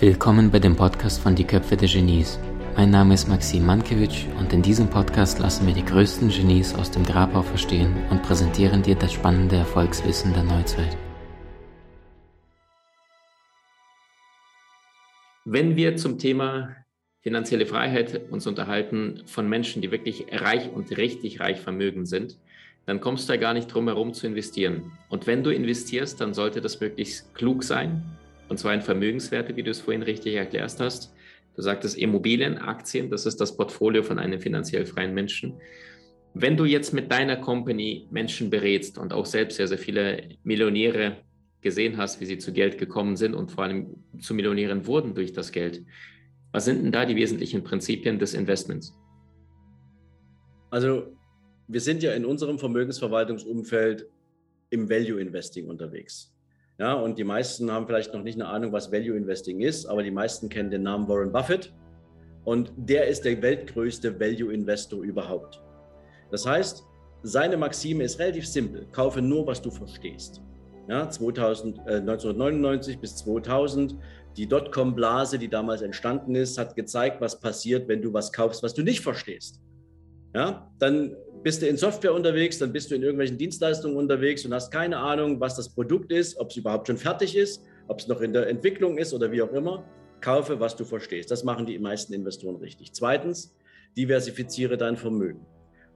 Willkommen bei dem Podcast von Die Köpfe der Genies. Mein Name ist Maxim Mankewitsch und in diesem Podcast lassen wir die größten Genies aus dem Grabau verstehen und präsentieren dir das spannende Erfolgswissen der Neuzeit. Wenn wir zum Thema finanzielle Freiheit uns unterhalten von Menschen, die wirklich reich und richtig reich vermögen sind, dann kommst du da gar nicht drum herum zu investieren. Und wenn du investierst, dann sollte das möglichst klug sein, und zwar in Vermögenswerte, wie du es vorhin richtig erklärt hast. Du sagtest Immobilien, Aktien, das ist das Portfolio von einem finanziell freien Menschen. Wenn du jetzt mit deiner Company Menschen berätst und auch selbst sehr, sehr viele Millionäre gesehen hast, wie sie zu Geld gekommen sind und vor allem zu Millionären wurden durch das Geld, was sind denn da die wesentlichen Prinzipien des Investments? Also wir sind ja in unserem Vermögensverwaltungsumfeld im Value Investing unterwegs. Ja, und die meisten haben vielleicht noch nicht eine Ahnung, was Value Investing ist, aber die meisten kennen den Namen Warren Buffett. Und der ist der weltgrößte Value Investor überhaupt. Das heißt, seine Maxime ist relativ simpel. Kaufe nur, was du verstehst. Ja, 2000, äh, 1999 bis 2000, die Dotcom-Blase, die damals entstanden ist, hat gezeigt, was passiert, wenn du was kaufst, was du nicht verstehst. Ja, dann bist du in Software unterwegs, dann bist du in irgendwelchen Dienstleistungen unterwegs und hast keine Ahnung, was das Produkt ist, ob es überhaupt schon fertig ist, ob es noch in der Entwicklung ist oder wie auch immer. Kaufe, was du verstehst. Das machen die meisten Investoren richtig. Zweitens, diversifiziere dein Vermögen.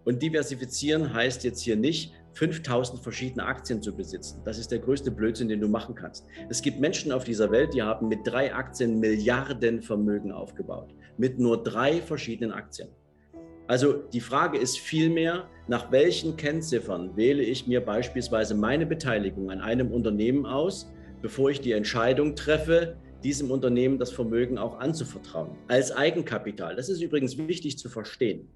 Und diversifizieren heißt jetzt hier nicht, 5000 verschiedene Aktien zu besitzen. Das ist der größte Blödsinn, den du machen kannst. Es gibt Menschen auf dieser Welt, die haben mit drei Aktien Milliarden Vermögen aufgebaut. Mit nur drei verschiedenen Aktien. Also die Frage ist vielmehr, nach welchen Kennziffern wähle ich mir beispielsweise meine Beteiligung an einem Unternehmen aus, bevor ich die Entscheidung treffe, diesem Unternehmen das Vermögen auch anzuvertrauen, als Eigenkapital. Das ist übrigens wichtig zu verstehen.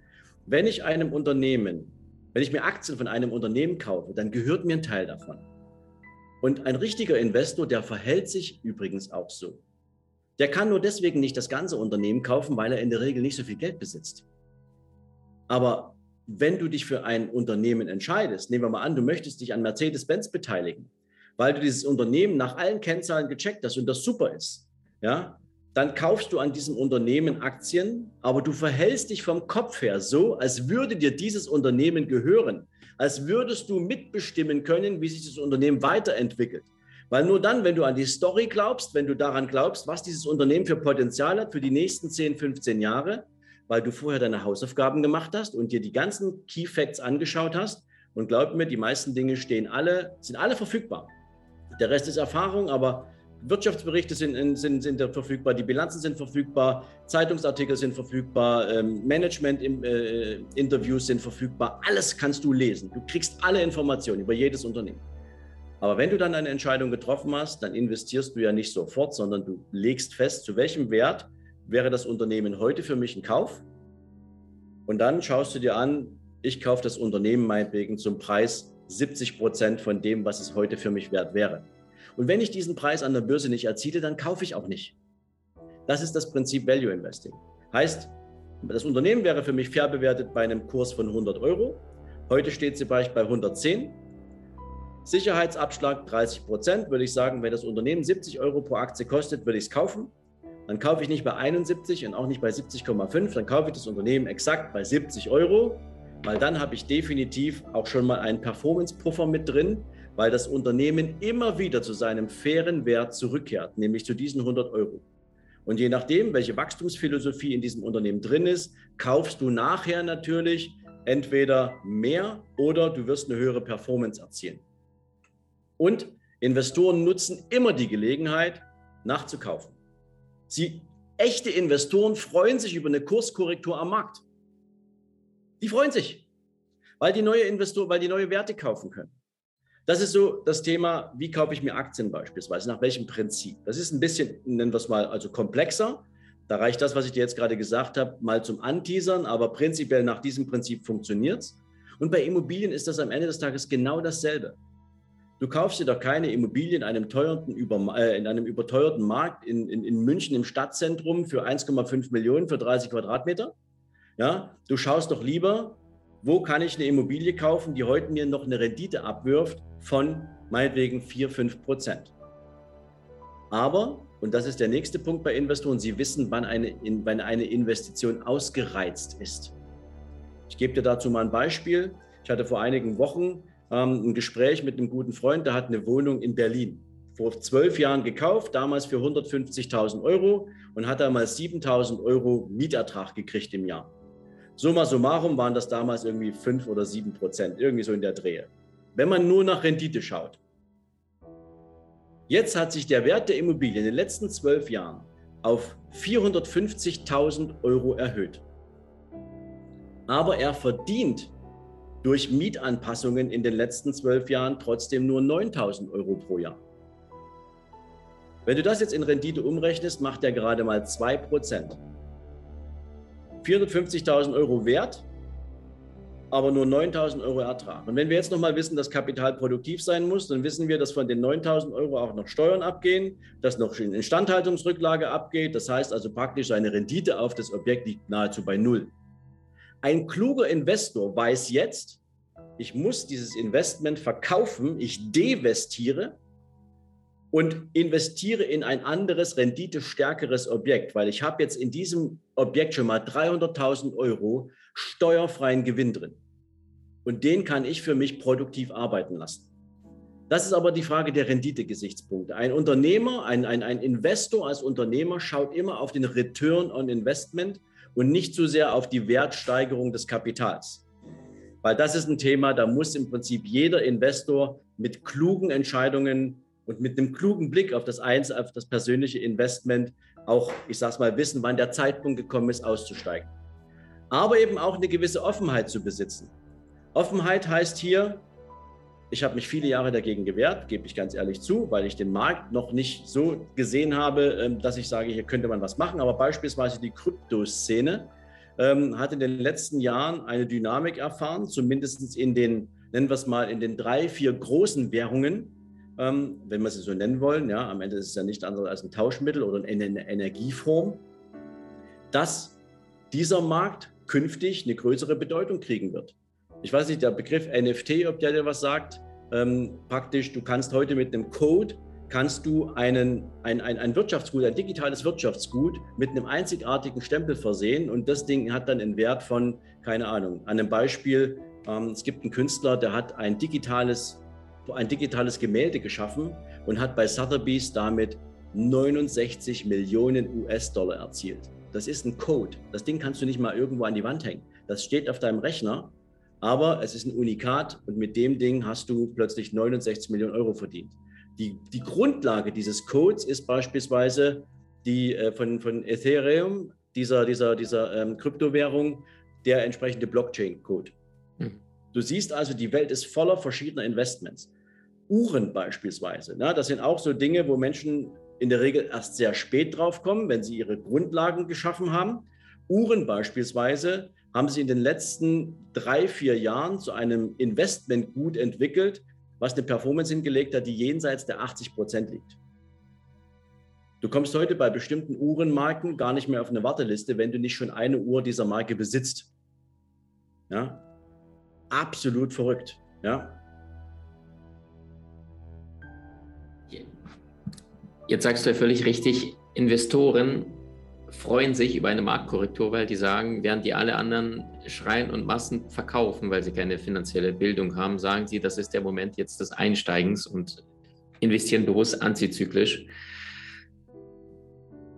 Wenn ich einem Unternehmen, wenn ich mir Aktien von einem Unternehmen kaufe, dann gehört mir ein Teil davon. Und ein richtiger Investor, der verhält sich übrigens auch so. Der kann nur deswegen nicht das ganze Unternehmen kaufen, weil er in der Regel nicht so viel Geld besitzt. Aber wenn du dich für ein Unternehmen entscheidest, nehmen wir mal an, du möchtest dich an Mercedes-Benz beteiligen, weil du dieses Unternehmen nach allen Kennzahlen gecheckt hast und das super ist, ja, dann kaufst du an diesem Unternehmen Aktien, aber du verhältst dich vom Kopf her so, als würde dir dieses Unternehmen gehören, als würdest du mitbestimmen können, wie sich das Unternehmen weiterentwickelt. Weil nur dann, wenn du an die Story glaubst, wenn du daran glaubst, was dieses Unternehmen für Potenzial hat für die nächsten 10, 15 Jahre, weil du vorher deine Hausaufgaben gemacht hast und dir die ganzen Key Facts angeschaut hast. Und glaub mir, die meisten Dinge stehen alle, sind alle verfügbar. Der Rest ist Erfahrung, aber Wirtschaftsberichte sind, sind, sind verfügbar, die Bilanzen sind verfügbar, Zeitungsartikel sind verfügbar, ähm, Management-Interviews äh, sind verfügbar. Alles kannst du lesen. Du kriegst alle Informationen über jedes Unternehmen. Aber wenn du dann eine Entscheidung getroffen hast, dann investierst du ja nicht sofort, sondern du legst fest, zu welchem Wert wäre das Unternehmen heute für mich ein Kauf? Und dann schaust du dir an, ich kaufe das Unternehmen meinetwegen zum Preis 70 Prozent von dem, was es heute für mich wert wäre. Und wenn ich diesen Preis an der Börse nicht erziele, dann kaufe ich auch nicht. Das ist das Prinzip Value Investing. Heißt, das Unternehmen wäre für mich fair bewertet bei einem Kurs von 100 Euro. Heute steht sie bei 110. Sicherheitsabschlag 30 Prozent, würde ich sagen, wenn das Unternehmen 70 Euro pro Aktie kostet, würde ich es kaufen dann kaufe ich nicht bei 71 und auch nicht bei 70,5, dann kaufe ich das Unternehmen exakt bei 70 Euro, weil dann habe ich definitiv auch schon mal einen Performance-Puffer mit drin, weil das Unternehmen immer wieder zu seinem fairen Wert zurückkehrt, nämlich zu diesen 100 Euro. Und je nachdem, welche Wachstumsphilosophie in diesem Unternehmen drin ist, kaufst du nachher natürlich entweder mehr oder du wirst eine höhere Performance erzielen. Und Investoren nutzen immer die Gelegenheit, nachzukaufen. Sie, echte Investoren freuen sich über eine Kurskorrektur am Markt. Die freuen sich, weil die neue Investoren, weil die neue Werte kaufen können. Das ist so das Thema, wie kaufe ich mir Aktien beispielsweise, nach welchem Prinzip. Das ist ein bisschen, nennen wir es mal, also komplexer. Da reicht das, was ich dir jetzt gerade gesagt habe, mal zum Anteasern, aber prinzipiell nach diesem Prinzip funktioniert es. Und bei Immobilien ist das am Ende des Tages genau dasselbe. Du kaufst dir doch keine Immobilie in einem, teuerten, über, äh, in einem überteuerten Markt in, in, in München im Stadtzentrum für 1,5 Millionen für 30 Quadratmeter. Ja, du schaust doch lieber, wo kann ich eine Immobilie kaufen, die heute mir noch eine Rendite abwirft von meinetwegen 4, 5 Prozent. Aber und das ist der nächste Punkt bei Investoren, sie wissen, wann eine, wann eine Investition ausgereizt ist. Ich gebe dir dazu mal ein Beispiel. Ich hatte vor einigen Wochen ähm, ein Gespräch mit einem guten Freund, der hat eine Wohnung in Berlin. Vor zwölf Jahren gekauft, damals für 150.000 Euro und hat damals 7.000 Euro Mietertrag gekriegt im Jahr. Summa summarum waren das damals irgendwie fünf oder sieben Prozent, irgendwie so in der Drehe. Wenn man nur nach Rendite schaut. Jetzt hat sich der Wert der Immobilie in den letzten zwölf Jahren auf 450.000 Euro erhöht. Aber er verdient durch Mietanpassungen in den letzten zwölf Jahren trotzdem nur 9.000 Euro pro Jahr. Wenn du das jetzt in Rendite umrechnest, macht er gerade mal 2%. 450.000 Euro Wert, aber nur 9.000 Euro Ertrag. Und wenn wir jetzt nochmal wissen, dass Kapital produktiv sein muss, dann wissen wir, dass von den 9.000 Euro auch noch Steuern abgehen, dass noch Instandhaltungsrücklage abgeht. Das heißt also praktisch, seine Rendite auf das Objekt liegt nahezu bei Null. Ein kluger Investor weiß jetzt, ich muss dieses Investment verkaufen, ich devestiere und investiere in ein anderes, renditestärkeres Objekt, weil ich habe jetzt in diesem Objekt schon mal 300.000 Euro steuerfreien Gewinn drin. Und den kann ich für mich produktiv arbeiten lassen. Das ist aber die Frage der Rendite-Gesichtspunkte. Ein Unternehmer, ein, ein, ein Investor als Unternehmer schaut immer auf den Return on Investment und nicht so sehr auf die Wertsteigerung des Kapitals. Weil das ist ein Thema, da muss im Prinzip jeder Investor mit klugen Entscheidungen und mit einem klugen Blick auf das, Eins, auf das persönliche Investment auch, ich sage es mal, wissen, wann der Zeitpunkt gekommen ist, auszusteigen. Aber eben auch eine gewisse Offenheit zu besitzen. Offenheit heißt hier, ich habe mich viele Jahre dagegen gewehrt, gebe ich ganz ehrlich zu, weil ich den Markt noch nicht so gesehen habe, ähm, dass ich sage, hier könnte man was machen. Aber beispielsweise die Kryptoszene ähm, hat in den letzten Jahren eine Dynamik erfahren, zumindest in den, nennen wir es mal, in den drei, vier großen Währungen, ähm, wenn wir sie so nennen wollen. Ja, am Ende ist es ja nicht anderes als ein Tauschmittel oder eine Energieform, dass dieser Markt künftig eine größere Bedeutung kriegen wird ich weiß nicht, der Begriff NFT, ob der dir was sagt, ähm, praktisch, du kannst heute mit einem Code, kannst du einen, ein, ein, ein Wirtschaftsgut, ein digitales Wirtschaftsgut mit einem einzigartigen Stempel versehen und das Ding hat dann einen Wert von, keine Ahnung, an einem Beispiel, ähm, es gibt einen Künstler, der hat ein digitales, ein digitales Gemälde geschaffen und hat bei Sotheby's damit 69 Millionen US-Dollar erzielt. Das ist ein Code. Das Ding kannst du nicht mal irgendwo an die Wand hängen. Das steht auf deinem Rechner aber es ist ein Unikat und mit dem Ding hast du plötzlich 69 Millionen Euro verdient. Die, die Grundlage dieses Codes ist beispielsweise die äh, von, von Ethereum, dieser, dieser, dieser ähm, Kryptowährung, der entsprechende Blockchain-Code. Hm. Du siehst also, die Welt ist voller verschiedener Investments. Uhren beispielsweise, na, das sind auch so Dinge, wo Menschen in der Regel erst sehr spät drauf kommen, wenn sie ihre Grundlagen geschaffen haben. Uhren beispielsweise haben sich in den letzten drei, vier Jahren zu einem Investmentgut entwickelt, was eine Performance hingelegt hat, die jenseits der 80 Prozent liegt. Du kommst heute bei bestimmten Uhrenmarken gar nicht mehr auf eine Warteliste, wenn du nicht schon eine Uhr dieser Marke besitzt. Ja? Absolut verrückt. Ja? Jetzt sagst du ja völlig richtig, Investoren freuen sich über eine Marktkorrektur, weil die sagen, während die alle anderen schreien und Massen verkaufen, weil sie keine finanzielle Bildung haben, sagen sie, das ist der Moment jetzt des Einsteigens und investieren bewusst antizyklisch.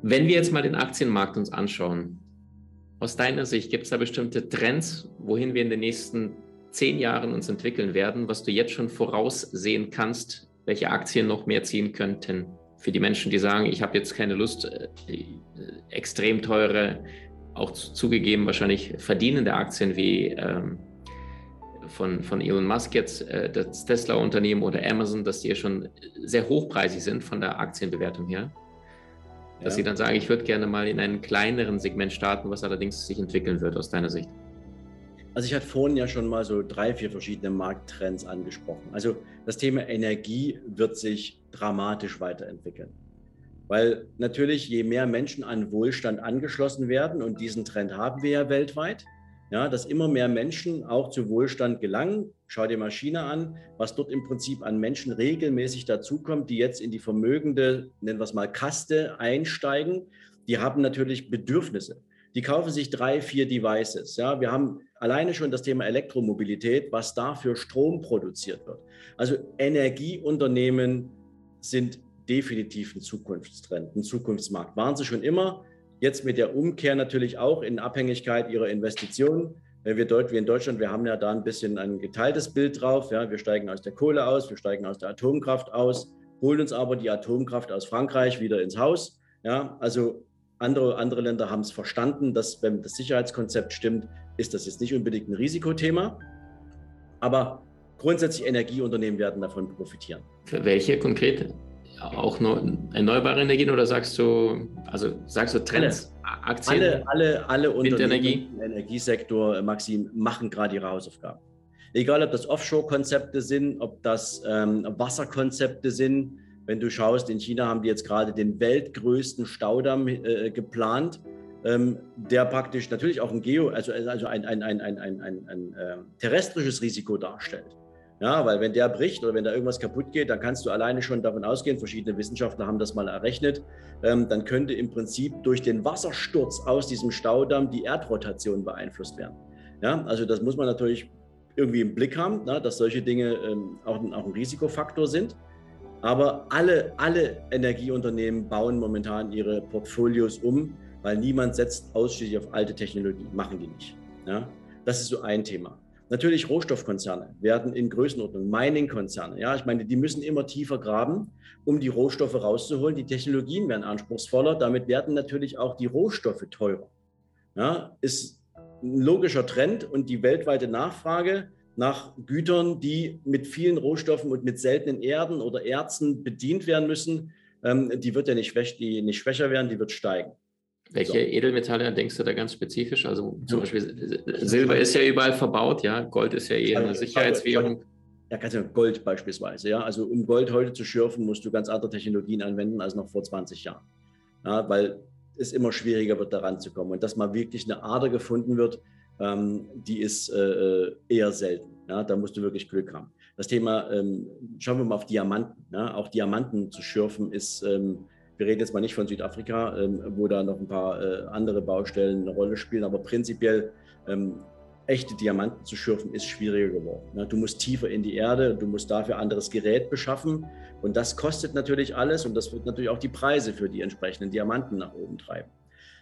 Wenn wir jetzt mal den Aktienmarkt uns anschauen, aus deiner Sicht gibt es da bestimmte Trends, wohin wir in den nächsten zehn Jahren uns entwickeln werden, was du jetzt schon voraussehen kannst, welche Aktien noch mehr ziehen könnten? Für die Menschen, die sagen, ich habe jetzt keine Lust, äh, extrem teure, auch zugegeben wahrscheinlich verdienende Aktien wie ähm, von, von Elon Musk jetzt, äh, das Tesla-Unternehmen oder Amazon, dass die ja schon sehr hochpreisig sind von der Aktienbewertung her. Dass ja. sie dann sagen, ich würde gerne mal in einem kleineren Segment starten, was allerdings sich entwickeln wird aus deiner Sicht. Also ich hatte vorhin ja schon mal so drei, vier verschiedene Markttrends angesprochen. Also das Thema Energie wird sich dramatisch weiterentwickeln. Weil natürlich, je mehr Menschen an Wohlstand angeschlossen werden, und diesen Trend haben wir ja weltweit, ja, dass immer mehr Menschen auch zu Wohlstand gelangen. Schau dir mal China an, was dort im Prinzip an Menschen regelmäßig dazukommt, die jetzt in die vermögende, nennen wir es mal, Kaste einsteigen. Die haben natürlich Bedürfnisse. Die kaufen sich drei, vier Devices. Ja, wir haben alleine schon das Thema Elektromobilität, was da für Strom produziert wird. Also Energieunternehmen sind definitiv ein Zukunftstrend, ein Zukunftsmarkt. Waren sie schon immer, Jetzt mit der Umkehr natürlich auch in Abhängigkeit ihrer Investitionen. Wir, wir in Deutschland, wir haben ja da ein bisschen ein geteiltes Bild drauf. Ja, wir steigen aus der Kohle aus, wir steigen aus der Atomkraft aus, holen uns aber die Atomkraft aus Frankreich wieder ins Haus. Ja, also andere, andere Länder haben es verstanden, dass wenn das Sicherheitskonzept stimmt, ist das jetzt nicht unbedingt ein Risikothema. Aber grundsätzlich Energieunternehmen werden davon profitieren. Für welche konkrete? auch nur erneuerbare Energien oder sagst du, also sagst du Trends, alle, Aktien? Alle, alle, alle Unternehmen im Energiesektor, Maxim, machen gerade ihre Hausaufgaben. Egal, ob das Offshore-Konzepte sind, ob das ähm, Wasserkonzepte sind. Wenn du schaust, in China haben die jetzt gerade den weltgrößten Staudamm äh, geplant, ähm, der praktisch natürlich auch ein Geo, also, also ein, ein, ein, ein, ein, ein, ein äh, terrestrisches Risiko darstellt. Ja, weil wenn der bricht oder wenn da irgendwas kaputt geht, dann kannst du alleine schon davon ausgehen, verschiedene Wissenschaftler haben das mal errechnet, ähm, dann könnte im Prinzip durch den Wassersturz aus diesem Staudamm die Erdrotation beeinflusst werden. Ja, also das muss man natürlich irgendwie im Blick haben, na, dass solche Dinge ähm, auch, auch ein Risikofaktor sind. Aber alle, alle Energieunternehmen bauen momentan ihre Portfolios um, weil niemand setzt ausschließlich auf alte Technologie. Machen die nicht. Ja? Das ist so ein Thema. Natürlich Rohstoffkonzerne werden in Größenordnung, Mining-Konzerne. Ja, ich meine, die müssen immer tiefer graben, um die Rohstoffe rauszuholen. Die Technologien werden anspruchsvoller. Damit werden natürlich auch die Rohstoffe teurer. Ja, ist ein logischer Trend und die weltweite Nachfrage nach Gütern, die mit vielen Rohstoffen und mit seltenen Erden oder Erzen bedient werden müssen, ähm, die wird ja nicht, schwäch, die nicht schwächer werden, die wird steigen. Welche so. Edelmetalle denkst du da ganz spezifisch? Also zum Beispiel Silber ist ja überall verbaut, ja. Gold ist ja eher eine Sicherheitswährung. Ja, kannst du Gold beispielsweise, ja. Also um Gold heute zu schürfen, musst du ganz andere Technologien anwenden als noch vor 20 Jahren. Ja, weil es immer schwieriger wird, daran zu kommen. Und dass mal wirklich eine Ader gefunden wird, ähm, die ist äh, eher selten. Ja, da musst du wirklich Glück haben. Das Thema, ähm, schauen wir mal auf Diamanten. Ja, auch Diamanten zu schürfen ist ähm, wir reden jetzt mal nicht von Südafrika, ähm, wo da noch ein paar äh, andere Baustellen eine Rolle spielen, aber prinzipiell ähm, echte Diamanten zu schürfen ist schwieriger geworden. Ne? Du musst tiefer in die Erde, du musst dafür anderes Gerät beschaffen und das kostet natürlich alles und das wird natürlich auch die Preise für die entsprechenden Diamanten nach oben treiben.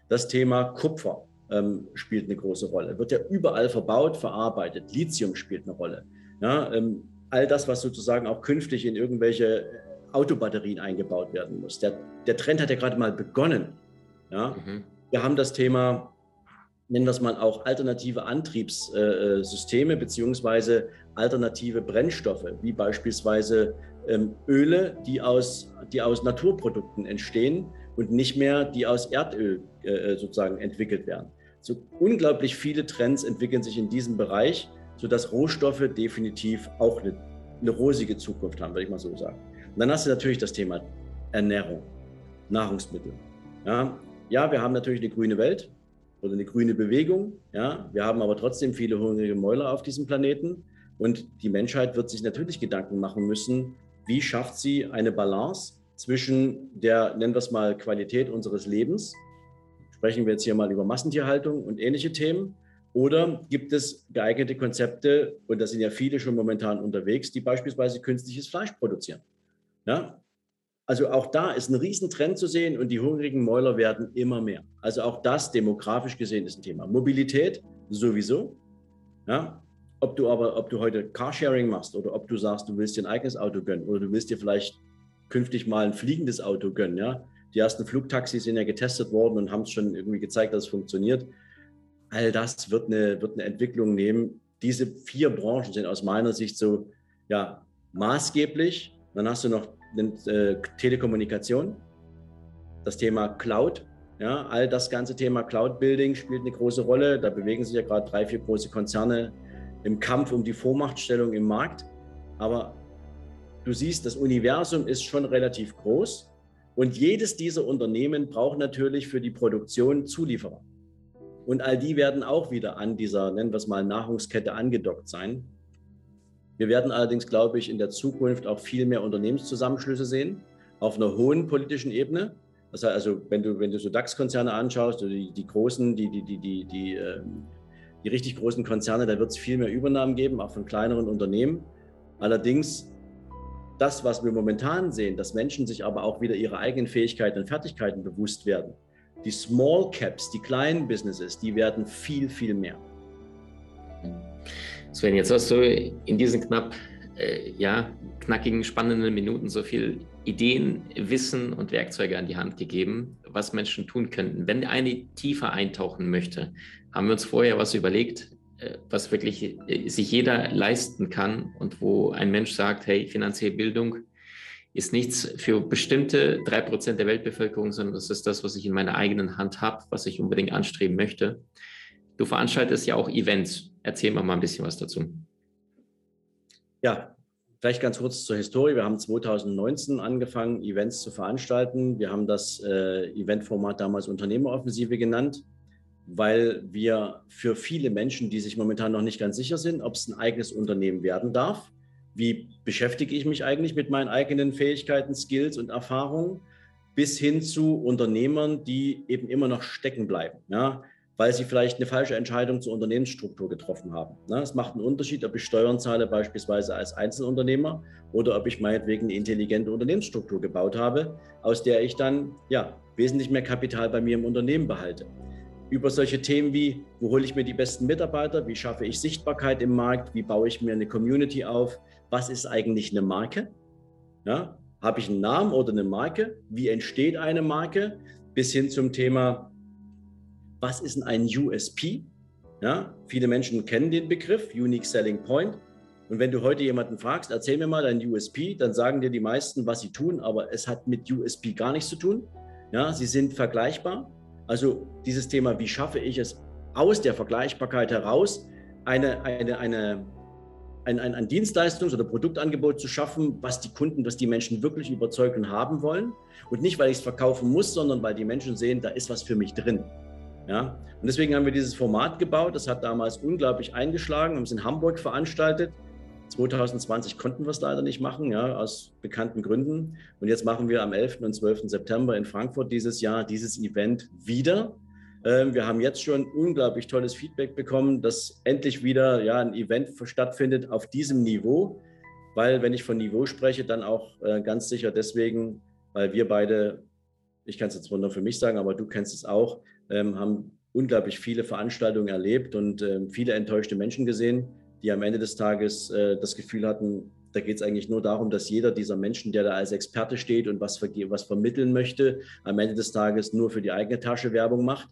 Das Thema Kupfer ähm, spielt eine große Rolle, wird ja überall verbaut, verarbeitet. Lithium spielt eine Rolle. Ja, ähm, all das, was sozusagen auch künftig in irgendwelche Autobatterien eingebaut werden muss. Der, der Trend hat ja gerade mal begonnen. Ja? Mhm. Wir haben das Thema, nennen wir es mal auch alternative Antriebssysteme beziehungsweise alternative Brennstoffe, wie beispielsweise ähm, Öle, die aus, die aus Naturprodukten entstehen und nicht mehr die aus Erdöl äh, sozusagen entwickelt werden. So unglaublich viele Trends entwickeln sich in diesem Bereich, sodass Rohstoffe definitiv auch eine, eine rosige Zukunft haben, würde ich mal so sagen. Und dann hast du natürlich das Thema Ernährung, Nahrungsmittel. Ja, ja, wir haben natürlich eine grüne Welt oder eine grüne Bewegung. Ja, wir haben aber trotzdem viele hungrige Mäuler auf diesem Planeten. Und die Menschheit wird sich natürlich Gedanken machen müssen, wie schafft sie eine Balance zwischen der, nennen wir es mal, Qualität unseres Lebens. Sprechen wir jetzt hier mal über Massentierhaltung und ähnliche Themen. Oder gibt es geeignete Konzepte, und da sind ja viele schon momentan unterwegs, die beispielsweise künstliches Fleisch produzieren? Ja? Also auch da ist ein Riesentrend zu sehen und die hungrigen Mäuler werden immer mehr. Also auch das demografisch gesehen ist ein Thema. Mobilität sowieso. Ja? Ob du aber, ob du heute Carsharing machst oder ob du sagst, du willst dir ein eigenes Auto gönnen oder du willst dir vielleicht künftig mal ein fliegendes Auto gönnen. Ja? Die ersten Flugtaxis sind ja getestet worden und haben es schon irgendwie gezeigt, dass es funktioniert. All das wird eine, wird eine Entwicklung nehmen. Diese vier Branchen sind aus meiner Sicht so ja, maßgeblich. Dann hast du noch Telekommunikation, das Thema Cloud. Ja, all das ganze Thema Cloud Building spielt eine große Rolle. Da bewegen sich ja gerade drei, vier große Konzerne im Kampf um die Vormachtstellung im Markt. Aber du siehst, das Universum ist schon relativ groß und jedes dieser Unternehmen braucht natürlich für die Produktion Zulieferer. Und all die werden auch wieder an dieser, nennen wir es mal, Nahrungskette angedockt sein. Wir werden allerdings, glaube ich, in der Zukunft auch viel mehr Unternehmenszusammenschlüsse sehen, auf einer hohen politischen Ebene. Das heißt also, wenn du, wenn du so DAX-Konzerne anschaust, die, die großen, die, die, die, die, die, ähm, die richtig großen Konzerne, da wird es viel mehr Übernahmen geben, auch von kleineren Unternehmen. Allerdings das, was wir momentan sehen, dass Menschen sich aber auch wieder ihre eigenen Fähigkeiten und Fertigkeiten bewusst werden. Die Small Caps, die kleinen Businesses, die werden viel, viel mehr. Sven, jetzt hast du in diesen knapp äh, ja, knackigen, spannenden Minuten so viel Ideen, Wissen und Werkzeuge an die Hand gegeben, was Menschen tun könnten. Wenn eine tiefer eintauchen möchte, haben wir uns vorher was überlegt, äh, was wirklich äh, sich jeder leisten kann und wo ein Mensch sagt, hey, finanzielle Bildung ist nichts für bestimmte drei Prozent der Weltbevölkerung, sondern das ist das, was ich in meiner eigenen Hand habe, was ich unbedingt anstreben möchte. Du veranstaltest ja auch Events. Erzähl mal, ein bisschen was dazu. Ja, vielleicht ganz kurz zur Historie. Wir haben 2019 angefangen, Events zu veranstalten. Wir haben das äh, Eventformat damals Unternehmeroffensive genannt weil wir für viele Menschen, die sich momentan noch nicht ganz sicher sind, ob es ein eigenes Unternehmen werden darf, wie beschäftige ich mich eigentlich mit meinen eigenen Fähigkeiten, Skills und Erfahrungen, bis hin zu Unternehmern, die eben immer noch stecken bleiben, ja, weil sie vielleicht eine falsche Entscheidung zur Unternehmensstruktur getroffen haben. Ja, es macht einen Unterschied, ob ich Steuern zahle, beispielsweise als Einzelunternehmer, oder ob ich meinetwegen eine intelligente Unternehmensstruktur gebaut habe, aus der ich dann ja, wesentlich mehr Kapital bei mir im Unternehmen behalte über solche Themen wie, wo hole ich mir die besten Mitarbeiter, wie schaffe ich Sichtbarkeit im Markt, wie baue ich mir eine Community auf, was ist eigentlich eine Marke? Ja, habe ich einen Namen oder eine Marke? Wie entsteht eine Marke? Bis hin zum Thema, was ist denn ein USP? Ja, viele Menschen kennen den Begriff, Unique Selling Point. Und wenn du heute jemanden fragst, erzähl mir mal dein USP, dann sagen dir die meisten, was sie tun, aber es hat mit USP gar nichts zu tun. Ja, sie sind vergleichbar. Also dieses Thema, wie schaffe ich es aus der Vergleichbarkeit heraus, eine, eine, eine, ein, ein, ein Dienstleistungs- oder Produktangebot zu schaffen, was die Kunden, was die Menschen wirklich überzeugt und haben wollen. Und nicht, weil ich es verkaufen muss, sondern weil die Menschen sehen, da ist was für mich drin. Ja? Und deswegen haben wir dieses Format gebaut. Das hat damals unglaublich eingeschlagen. Wir haben es in Hamburg veranstaltet. 2020 konnten wir es leider nicht machen, ja, aus bekannten Gründen. Und jetzt machen wir am 11. und 12. September in Frankfurt dieses Jahr dieses Event wieder. Ähm, wir haben jetzt schon unglaublich tolles Feedback bekommen, dass endlich wieder ja, ein Event stattfindet auf diesem Niveau. Weil, wenn ich von Niveau spreche, dann auch äh, ganz sicher deswegen, weil wir beide, ich kann es jetzt runter für mich sagen, aber du kennst es auch, ähm, haben unglaublich viele Veranstaltungen erlebt und ähm, viele enttäuschte Menschen gesehen die am Ende des Tages äh, das Gefühl hatten, da geht es eigentlich nur darum, dass jeder dieser Menschen, der da als Experte steht und was, was vermitteln möchte, am Ende des Tages nur für die eigene Tasche Werbung macht.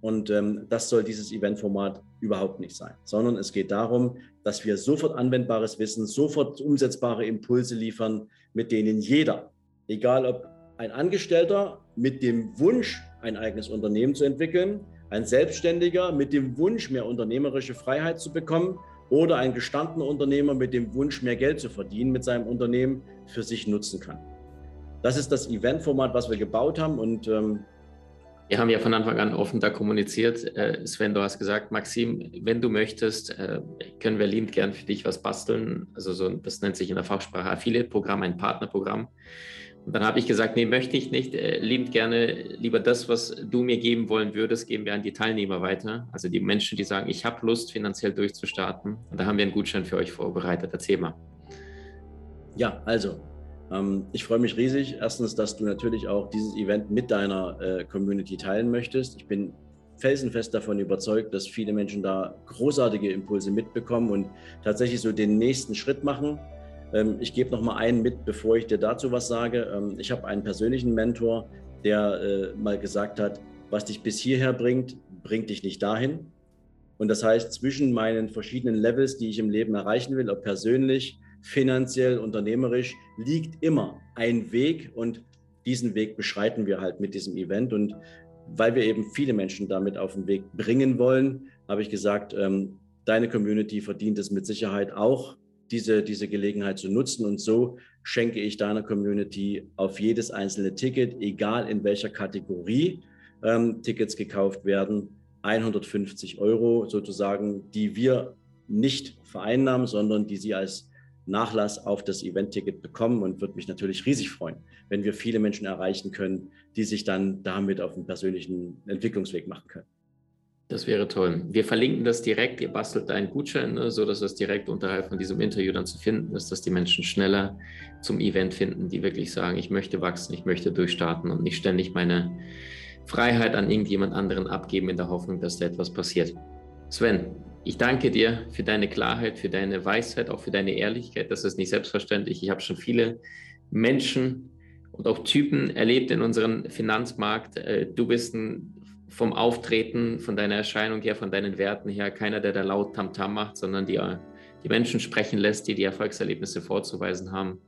Und ähm, das soll dieses Eventformat überhaupt nicht sein, sondern es geht darum, dass wir sofort anwendbares Wissen, sofort umsetzbare Impulse liefern, mit denen jeder, egal ob ein Angestellter mit dem Wunsch, ein eigenes Unternehmen zu entwickeln, ein Selbstständiger mit dem Wunsch, mehr unternehmerische Freiheit zu bekommen oder ein gestandener Unternehmer mit dem Wunsch, mehr Geld zu verdienen mit seinem Unternehmen, für sich nutzen kann. Das ist das Eventformat, was wir gebaut haben und ähm, wir haben ja von Anfang an offen da kommuniziert. Äh, Sven, du hast gesagt, Maxim, wenn du möchtest, äh, können wir liebend gern für dich was basteln. Also so, das nennt sich in der Fachsprache Affiliate-Programm, ein Partnerprogramm. Und dann habe ich gesagt, nee, möchte ich nicht. Äh, liebend gerne lieber das, was du mir geben wollen würdest, geben wir an die Teilnehmer weiter. Also die Menschen, die sagen, ich habe Lust, finanziell durchzustarten. Und da haben wir einen Gutschein für euch vorbereitet. Erzähl mal. Ja, also ähm, ich freue mich riesig. Erstens, dass du natürlich auch dieses Event mit deiner äh, Community teilen möchtest. Ich bin felsenfest davon überzeugt, dass viele Menschen da großartige Impulse mitbekommen und tatsächlich so den nächsten Schritt machen ich gebe noch mal einen mit, bevor ich dir dazu was sage. Ähm, ich habe einen persönlichen Mentor, der äh, mal gesagt hat, was dich bis hierher bringt, bringt dich nicht dahin. Und das heißt, zwischen meinen verschiedenen Levels, die ich im Leben erreichen will, ob persönlich, finanziell, unternehmerisch, liegt immer ein Weg und diesen Weg beschreiten wir halt mit diesem Event. Und weil wir eben viele Menschen damit auf den Weg bringen wollen, habe ich gesagt, ähm, deine Community verdient es mit Sicherheit auch, diese, diese Gelegenheit zu nutzen. Und so schenke ich deiner Community auf jedes einzelne Ticket, egal in welcher Kategorie ähm, Tickets gekauft werden, 150 Euro sozusagen, die wir nicht vereinnahmen, sondern die Sie als Nachlass auf das Event-Ticket bekommen und würde mich natürlich riesig freuen, wenn wir viele Menschen erreichen können, die sich dann damit auf einen persönlichen Entwicklungsweg machen können. Das wäre toll. Wir verlinken das direkt. Ihr bastelt einen Gutschein, ne, so dass es direkt unterhalb von diesem Interview dann zu finden ist, dass die Menschen schneller zum Event finden, die wirklich sagen, ich möchte wachsen, ich möchte durchstarten und nicht ständig meine Freiheit an irgendjemand anderen abgeben in der Hoffnung, dass da etwas passiert. Sven, ich danke dir für deine Klarheit, für deine Weisheit, auch für deine Ehrlichkeit. Das ist nicht selbstverständlich. Ich habe schon viele Menschen und auch Typen erlebt in unserem Finanzmarkt. Äh, du bist ein, vom Auftreten, von deiner Erscheinung her, von deinen Werten her, keiner, der da laut Tamtam -Tam macht, sondern die, die Menschen sprechen lässt, die die Erfolgserlebnisse vorzuweisen haben.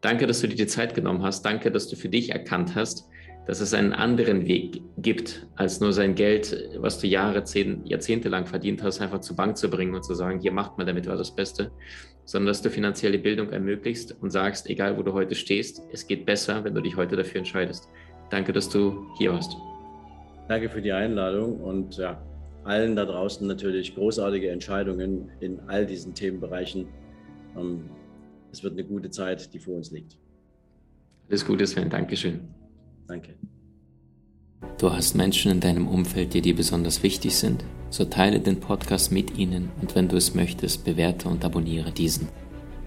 Danke, dass du dir die Zeit genommen hast. Danke, dass du für dich erkannt hast, dass es einen anderen Weg gibt, als nur sein Geld, was du Jahre, zehn, Jahrzehnte lang verdient hast, einfach zur Bank zu bringen und zu sagen, hier macht man damit was das Beste, sondern dass du finanzielle Bildung ermöglicht und sagst, egal wo du heute stehst, es geht besser, wenn du dich heute dafür entscheidest. Danke, dass du hier warst. Danke für die Einladung und ja, allen da draußen natürlich großartige Entscheidungen in all diesen Themenbereichen. Ähm, es wird eine gute Zeit, die vor uns liegt. Alles Gute, Sven. Dankeschön. Danke. Du hast Menschen in deinem Umfeld, die dir besonders wichtig sind? So teile den Podcast mit ihnen und wenn du es möchtest, bewerte und abonniere diesen.